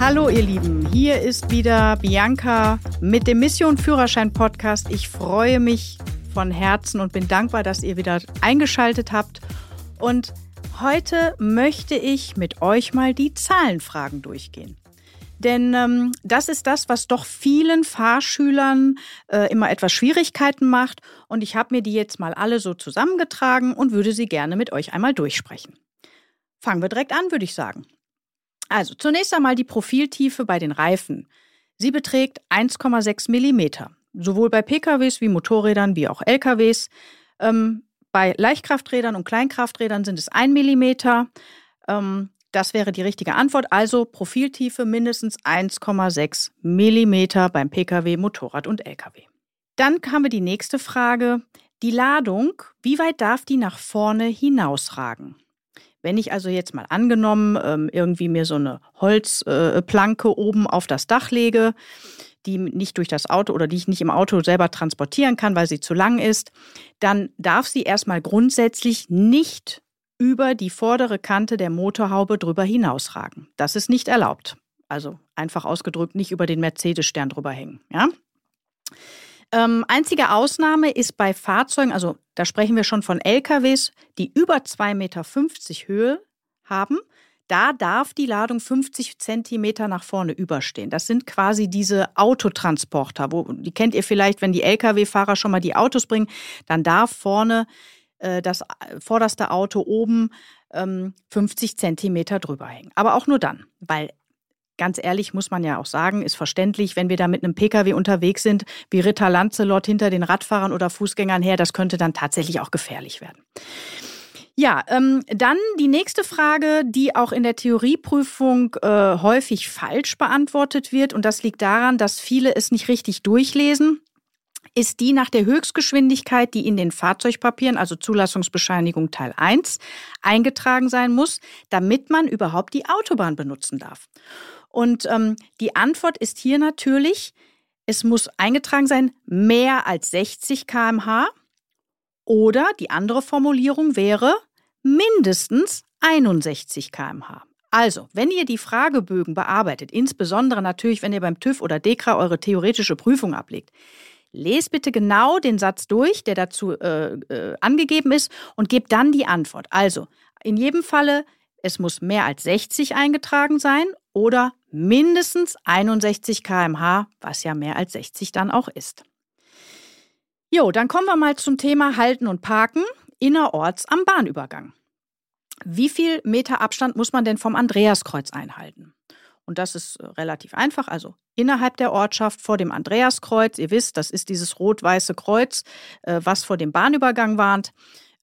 Hallo ihr Lieben, hier ist wieder Bianca mit dem Mission Führerschein Podcast. Ich freue mich von Herzen und bin dankbar, dass ihr wieder eingeschaltet habt. Und heute möchte ich mit euch mal die Zahlenfragen durchgehen. Denn ähm, das ist das, was doch vielen Fahrschülern äh, immer etwas Schwierigkeiten macht. Und ich habe mir die jetzt mal alle so zusammengetragen und würde sie gerne mit euch einmal durchsprechen. Fangen wir direkt an, würde ich sagen. Also zunächst einmal die Profiltiefe bei den Reifen. Sie beträgt 1,6 Millimeter, sowohl bei PKWs wie Motorrädern wie auch LKWs. Ähm, bei Leichtkrafträdern und Kleinkrafträdern sind es 1 Millimeter. Ähm, das wäre die richtige Antwort. Also Profiltiefe mindestens 1,6 Millimeter beim Pkw, Motorrad und Lkw. Dann wir die nächste Frage. Die Ladung, wie weit darf die nach vorne hinausragen? Wenn ich also jetzt mal angenommen ähm, irgendwie mir so eine Holzplanke oben auf das Dach lege, die nicht durch das Auto oder die ich nicht im Auto selber transportieren kann, weil sie zu lang ist, dann darf sie erstmal grundsätzlich nicht über die vordere Kante der Motorhaube drüber hinausragen. Das ist nicht erlaubt. Also einfach ausgedrückt, nicht über den Mercedes-Stern drüber hängen. Ja? Ähm, einzige Ausnahme ist bei Fahrzeugen, also da sprechen wir schon von LKWs, die über 2,50 Meter Höhe haben. Da darf die Ladung 50 Zentimeter nach vorne überstehen. Das sind quasi diese Autotransporter. Wo, die kennt ihr vielleicht, wenn die Lkw-Fahrer schon mal die Autos bringen. Dann darf vorne äh, das vorderste Auto oben ähm, 50 Zentimeter drüber hängen. Aber auch nur dann, weil ganz ehrlich muss man ja auch sagen, ist verständlich, wenn wir da mit einem Pkw unterwegs sind, wie Ritter Lancelot hinter den Radfahrern oder Fußgängern her, das könnte dann tatsächlich auch gefährlich werden. Ja, ähm, dann die nächste Frage, die auch in der Theorieprüfung äh, häufig falsch beantwortet wird. Und das liegt daran, dass viele es nicht richtig durchlesen ist die nach der Höchstgeschwindigkeit, die in den Fahrzeugpapieren, also Zulassungsbescheinigung Teil 1, eingetragen sein muss, damit man überhaupt die Autobahn benutzen darf. Und ähm, die Antwort ist hier natürlich, es muss eingetragen sein, mehr als 60 km/h. Oder die andere Formulierung wäre mindestens 61 km/h. Also, wenn ihr die Fragebögen bearbeitet, insbesondere natürlich, wenn ihr beim TÜV oder DEKRA eure theoretische Prüfung ablegt, Lest bitte genau den Satz durch, der dazu äh, äh, angegeben ist, und gebt dann die Antwort. Also, in jedem Falle, es muss mehr als 60 eingetragen sein oder mindestens 61 km/h, was ja mehr als 60 dann auch ist. Jo, dann kommen wir mal zum Thema Halten und Parken innerorts am Bahnübergang. Wie viel Meter Abstand muss man denn vom Andreaskreuz einhalten? Und das ist äh, relativ einfach. Also innerhalb der Ortschaft vor dem Andreaskreuz, ihr wisst, das ist dieses rot-weiße Kreuz, äh, was vor dem Bahnübergang warnt,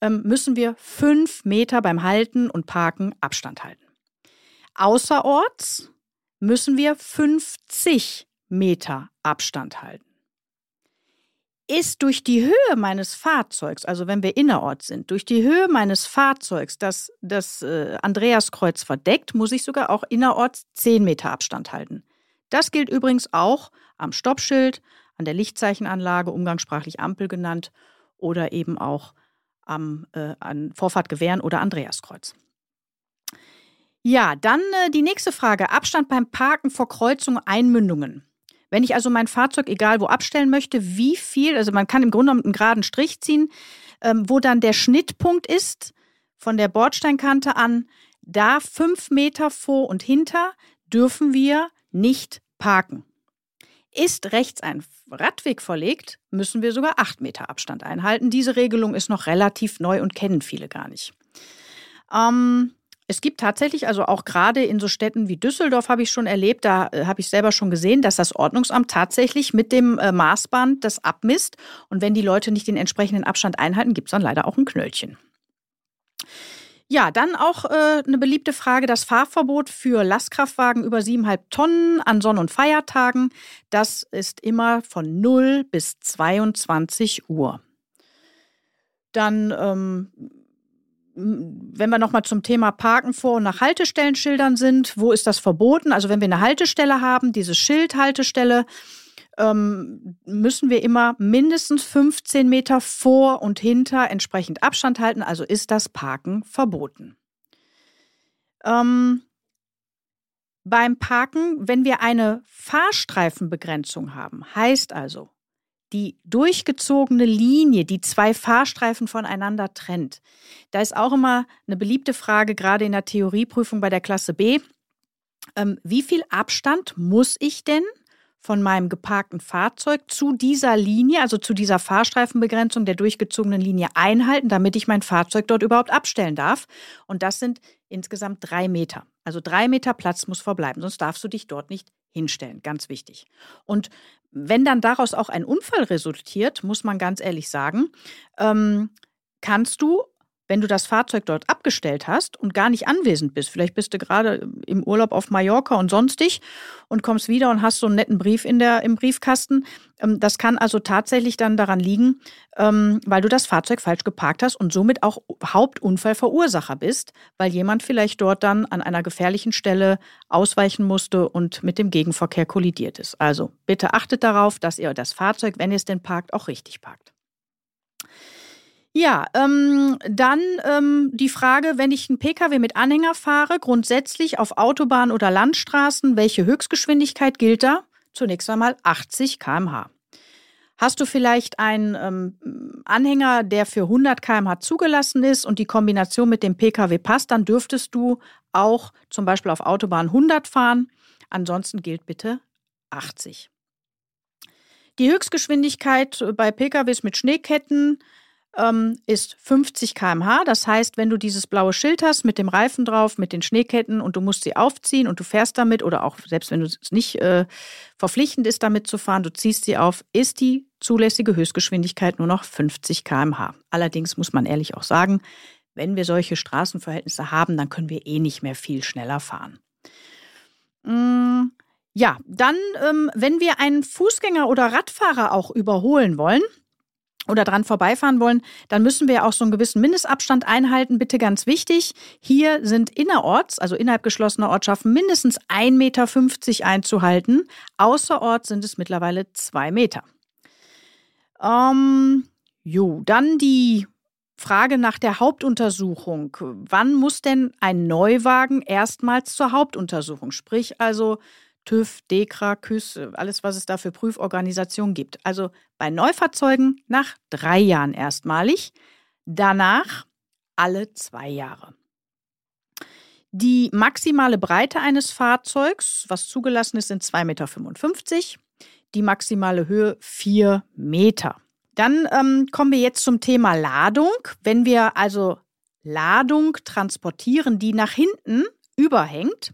ähm, müssen wir fünf Meter beim Halten und Parken Abstand halten. Außerorts müssen wir 50 Meter Abstand halten ist durch die Höhe meines Fahrzeugs, also wenn wir innerorts sind, durch die Höhe meines Fahrzeugs das, das äh, Andreaskreuz verdeckt, muss ich sogar auch innerorts 10 Meter Abstand halten. Das gilt übrigens auch am Stoppschild, an der Lichtzeichenanlage, umgangssprachlich Ampel genannt, oder eben auch am äh, an Vorfahrtgewehren oder Andreaskreuz. Ja, dann äh, die nächste Frage. Abstand beim Parken vor Kreuzungen, Einmündungen. Wenn ich also mein Fahrzeug egal wo abstellen möchte, wie viel, also man kann im Grunde genommen einen geraden Strich ziehen, ähm, wo dann der Schnittpunkt ist von der Bordsteinkante an, da fünf Meter vor und hinter dürfen wir nicht parken. Ist rechts ein Radweg verlegt, müssen wir sogar acht Meter Abstand einhalten. Diese Regelung ist noch relativ neu und kennen viele gar nicht. Ähm, es gibt tatsächlich, also auch gerade in so Städten wie Düsseldorf habe ich schon erlebt, da äh, habe ich selber schon gesehen, dass das Ordnungsamt tatsächlich mit dem äh, Maßband das abmisst. Und wenn die Leute nicht den entsprechenden Abstand einhalten, gibt es dann leider auch ein Knöllchen. Ja, dann auch äh, eine beliebte Frage, das Fahrverbot für Lastkraftwagen über 7,5 Tonnen an Sonn- und Feiertagen. Das ist immer von 0 bis 22 Uhr. Dann ähm, wenn wir nochmal zum Thema Parken vor und nach Haltestellenschildern sind, wo ist das verboten? Also wenn wir eine Haltestelle haben, diese Schildhaltestelle, ähm, müssen wir immer mindestens 15 Meter vor und hinter entsprechend Abstand halten. Also ist das Parken verboten. Ähm, Beim Parken, wenn wir eine Fahrstreifenbegrenzung haben, heißt also, die durchgezogene Linie, die zwei Fahrstreifen voneinander trennt. Da ist auch immer eine beliebte Frage, gerade in der Theorieprüfung bei der Klasse B. Ähm, wie viel Abstand muss ich denn von meinem geparkten Fahrzeug zu dieser Linie, also zu dieser Fahrstreifenbegrenzung der durchgezogenen Linie einhalten, damit ich mein Fahrzeug dort überhaupt abstellen darf. Und das sind insgesamt drei Meter. Also drei Meter Platz muss verbleiben, sonst darfst du dich dort nicht hinstellen. Ganz wichtig. Und wenn dann daraus auch ein Unfall resultiert, muss man ganz ehrlich sagen, ähm, kannst du wenn du das Fahrzeug dort abgestellt hast und gar nicht anwesend bist, vielleicht bist du gerade im Urlaub auf Mallorca und sonstig und kommst wieder und hast so einen netten Brief in der, im Briefkasten, ähm, das kann also tatsächlich dann daran liegen, ähm, weil du das Fahrzeug falsch geparkt hast und somit auch Hauptunfallverursacher bist, weil jemand vielleicht dort dann an einer gefährlichen Stelle ausweichen musste und mit dem Gegenverkehr kollidiert ist. Also bitte achtet darauf, dass ihr das Fahrzeug, wenn ihr es denn parkt, auch richtig parkt. Ja, ähm, dann ähm, die Frage, wenn ich einen Pkw mit Anhänger fahre, grundsätzlich auf Autobahn oder Landstraßen, welche Höchstgeschwindigkeit gilt da? Zunächst einmal 80 km/h. Hast du vielleicht einen ähm, Anhänger, der für 100 km/h zugelassen ist und die Kombination mit dem Pkw passt, dann dürftest du auch zum Beispiel auf Autobahn 100 fahren. Ansonsten gilt bitte 80. Die Höchstgeschwindigkeit bei PKWs mit Schneeketten ähm, ist 50 km/h. Das heißt, wenn du dieses blaue Schild hast mit dem Reifen drauf, mit den Schneeketten und du musst sie aufziehen und du fährst damit oder auch selbst wenn es nicht äh, verpflichtend ist, damit zu fahren, du ziehst sie auf, ist die zulässige Höchstgeschwindigkeit nur noch 50 km/h. Allerdings muss man ehrlich auch sagen, wenn wir solche Straßenverhältnisse haben, dann können wir eh nicht mehr viel schneller fahren. Mm, ja, dann, ähm, wenn wir einen Fußgänger oder Radfahrer auch überholen wollen, oder dran vorbeifahren wollen, dann müssen wir auch so einen gewissen Mindestabstand einhalten. Bitte ganz wichtig, hier sind innerorts, also innerhalb geschlossener Ortschaften, mindestens 1,50 Meter einzuhalten. Außerorts sind es mittlerweile zwei Meter. Ähm, jo, dann die Frage nach der Hauptuntersuchung. Wann muss denn ein Neuwagen erstmals zur Hauptuntersuchung? Sprich also TÜV, DEKRA, KÜS, alles, was es da für Prüforganisationen gibt. Also bei Neufahrzeugen nach drei Jahren erstmalig, danach alle zwei Jahre. Die maximale Breite eines Fahrzeugs, was zugelassen ist, sind 2,55 Meter. Die maximale Höhe 4 Meter. Dann ähm, kommen wir jetzt zum Thema Ladung. Wenn wir also Ladung transportieren, die nach hinten überhängt,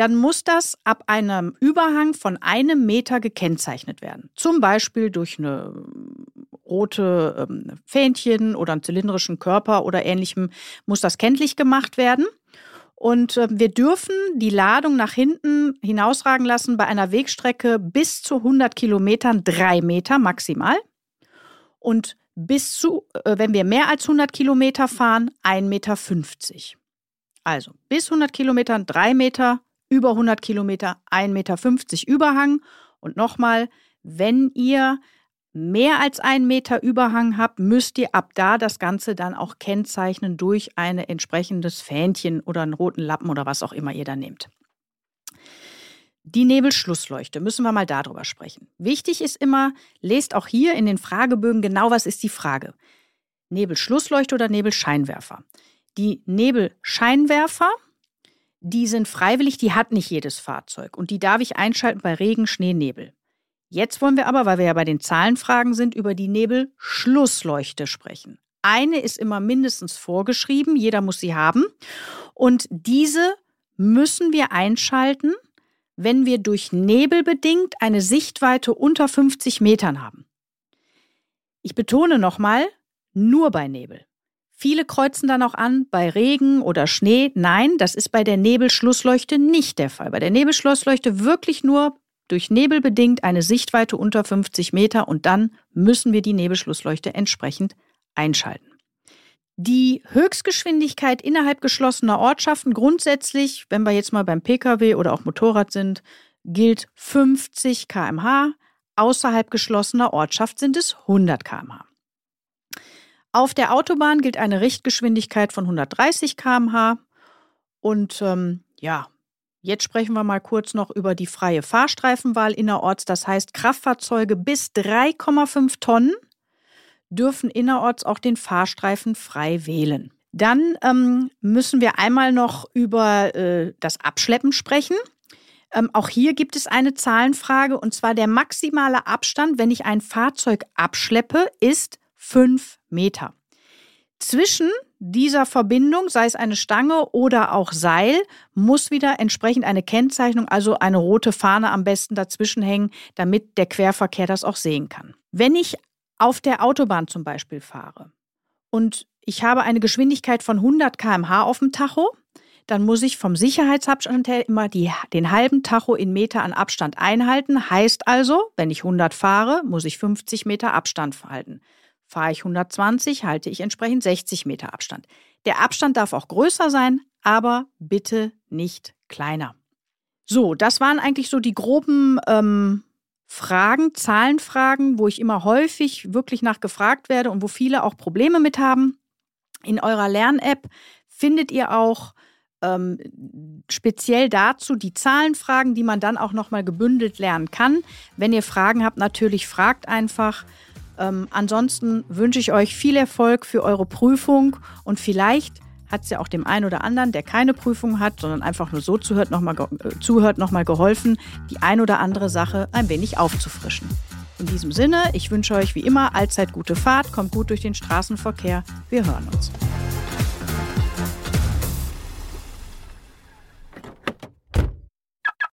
dann muss das ab einem Überhang von einem Meter gekennzeichnet werden. Zum Beispiel durch eine rote ähm, Fähnchen oder einen zylindrischen Körper oder ähnlichem muss das kenntlich gemacht werden. Und äh, wir dürfen die Ladung nach hinten hinausragen lassen bei einer Wegstrecke bis zu 100 Kilometern, drei Meter maximal. Und bis zu, äh, wenn wir mehr als 100 Kilometer fahren, 1,50 Meter. Also bis 100 Kilometern, drei Meter über 100 Kilometer 1,50 Meter Überhang. Und nochmal, wenn ihr mehr als einen Meter Überhang habt, müsst ihr ab da das Ganze dann auch kennzeichnen durch ein entsprechendes Fähnchen oder einen roten Lappen oder was auch immer ihr da nehmt. Die Nebelschlussleuchte, müssen wir mal darüber sprechen. Wichtig ist immer, lest auch hier in den Fragebögen genau, was ist die Frage. Nebelschlussleuchte oder Nebelscheinwerfer? Die Nebelscheinwerfer die sind freiwillig, die hat nicht jedes Fahrzeug und die darf ich einschalten bei Regen, Schnee, Nebel. Jetzt wollen wir aber, weil wir ja bei den Zahlenfragen sind, über die Nebelschlussleuchte sprechen. Eine ist immer mindestens vorgeschrieben, jeder muss sie haben. Und diese müssen wir einschalten, wenn wir durch Nebel bedingt eine Sichtweite unter 50 Metern haben. Ich betone nochmal, nur bei Nebel. Viele kreuzen dann auch an bei Regen oder Schnee. Nein, das ist bei der Nebelschlussleuchte nicht der Fall. Bei der Nebelschlussleuchte wirklich nur durch Nebel bedingt eine Sichtweite unter 50 Meter und dann müssen wir die Nebelschlussleuchte entsprechend einschalten. Die Höchstgeschwindigkeit innerhalb geschlossener Ortschaften grundsätzlich, wenn wir jetzt mal beim Pkw oder auch Motorrad sind, gilt 50 km/h. Außerhalb geschlossener Ortschaft sind es 100 km/h. Auf der Autobahn gilt eine Richtgeschwindigkeit von 130 km/h. Und ähm, ja, Jetzt sprechen wir mal kurz noch über die freie Fahrstreifenwahl innerorts. Das heißt, Kraftfahrzeuge bis 3,5 Tonnen dürfen innerorts auch den Fahrstreifen frei wählen. Dann ähm, müssen wir einmal noch über äh, das Abschleppen sprechen. Ähm, auch hier gibt es eine Zahlenfrage und zwar der maximale Abstand, wenn ich ein Fahrzeug abschleppe, ist fünf Meter. Zwischen dieser Verbindung, sei es eine Stange oder auch Seil, muss wieder entsprechend eine Kennzeichnung, also eine rote Fahne am besten dazwischen hängen, damit der Querverkehr das auch sehen kann. Wenn ich auf der Autobahn zum Beispiel fahre und ich habe eine Geschwindigkeit von 100 km/h auf dem Tacho, dann muss ich vom Sicherheitsabstand her immer die, den halben Tacho in Meter an Abstand einhalten. Heißt also, wenn ich 100 fahre, muss ich 50 Meter Abstand halten. Fahre ich 120, halte ich entsprechend 60 Meter Abstand. Der Abstand darf auch größer sein, aber bitte nicht kleiner. So, das waren eigentlich so die groben ähm, Fragen, Zahlenfragen, wo ich immer häufig wirklich nachgefragt werde und wo viele auch Probleme mit haben. In eurer Lern-App findet ihr auch ähm, speziell dazu die Zahlenfragen, die man dann auch nochmal gebündelt lernen kann. Wenn ihr Fragen habt, natürlich fragt einfach. Ähm, ansonsten wünsche ich euch viel Erfolg für eure Prüfung und vielleicht hat es ja auch dem einen oder anderen, der keine Prüfung hat, sondern einfach nur so zuhört, nochmal äh, zuhört, nochmal geholfen, die ein oder andere Sache ein wenig aufzufrischen. In diesem Sinne, ich wünsche euch wie immer allzeit gute Fahrt, kommt gut durch den Straßenverkehr. Wir hören uns.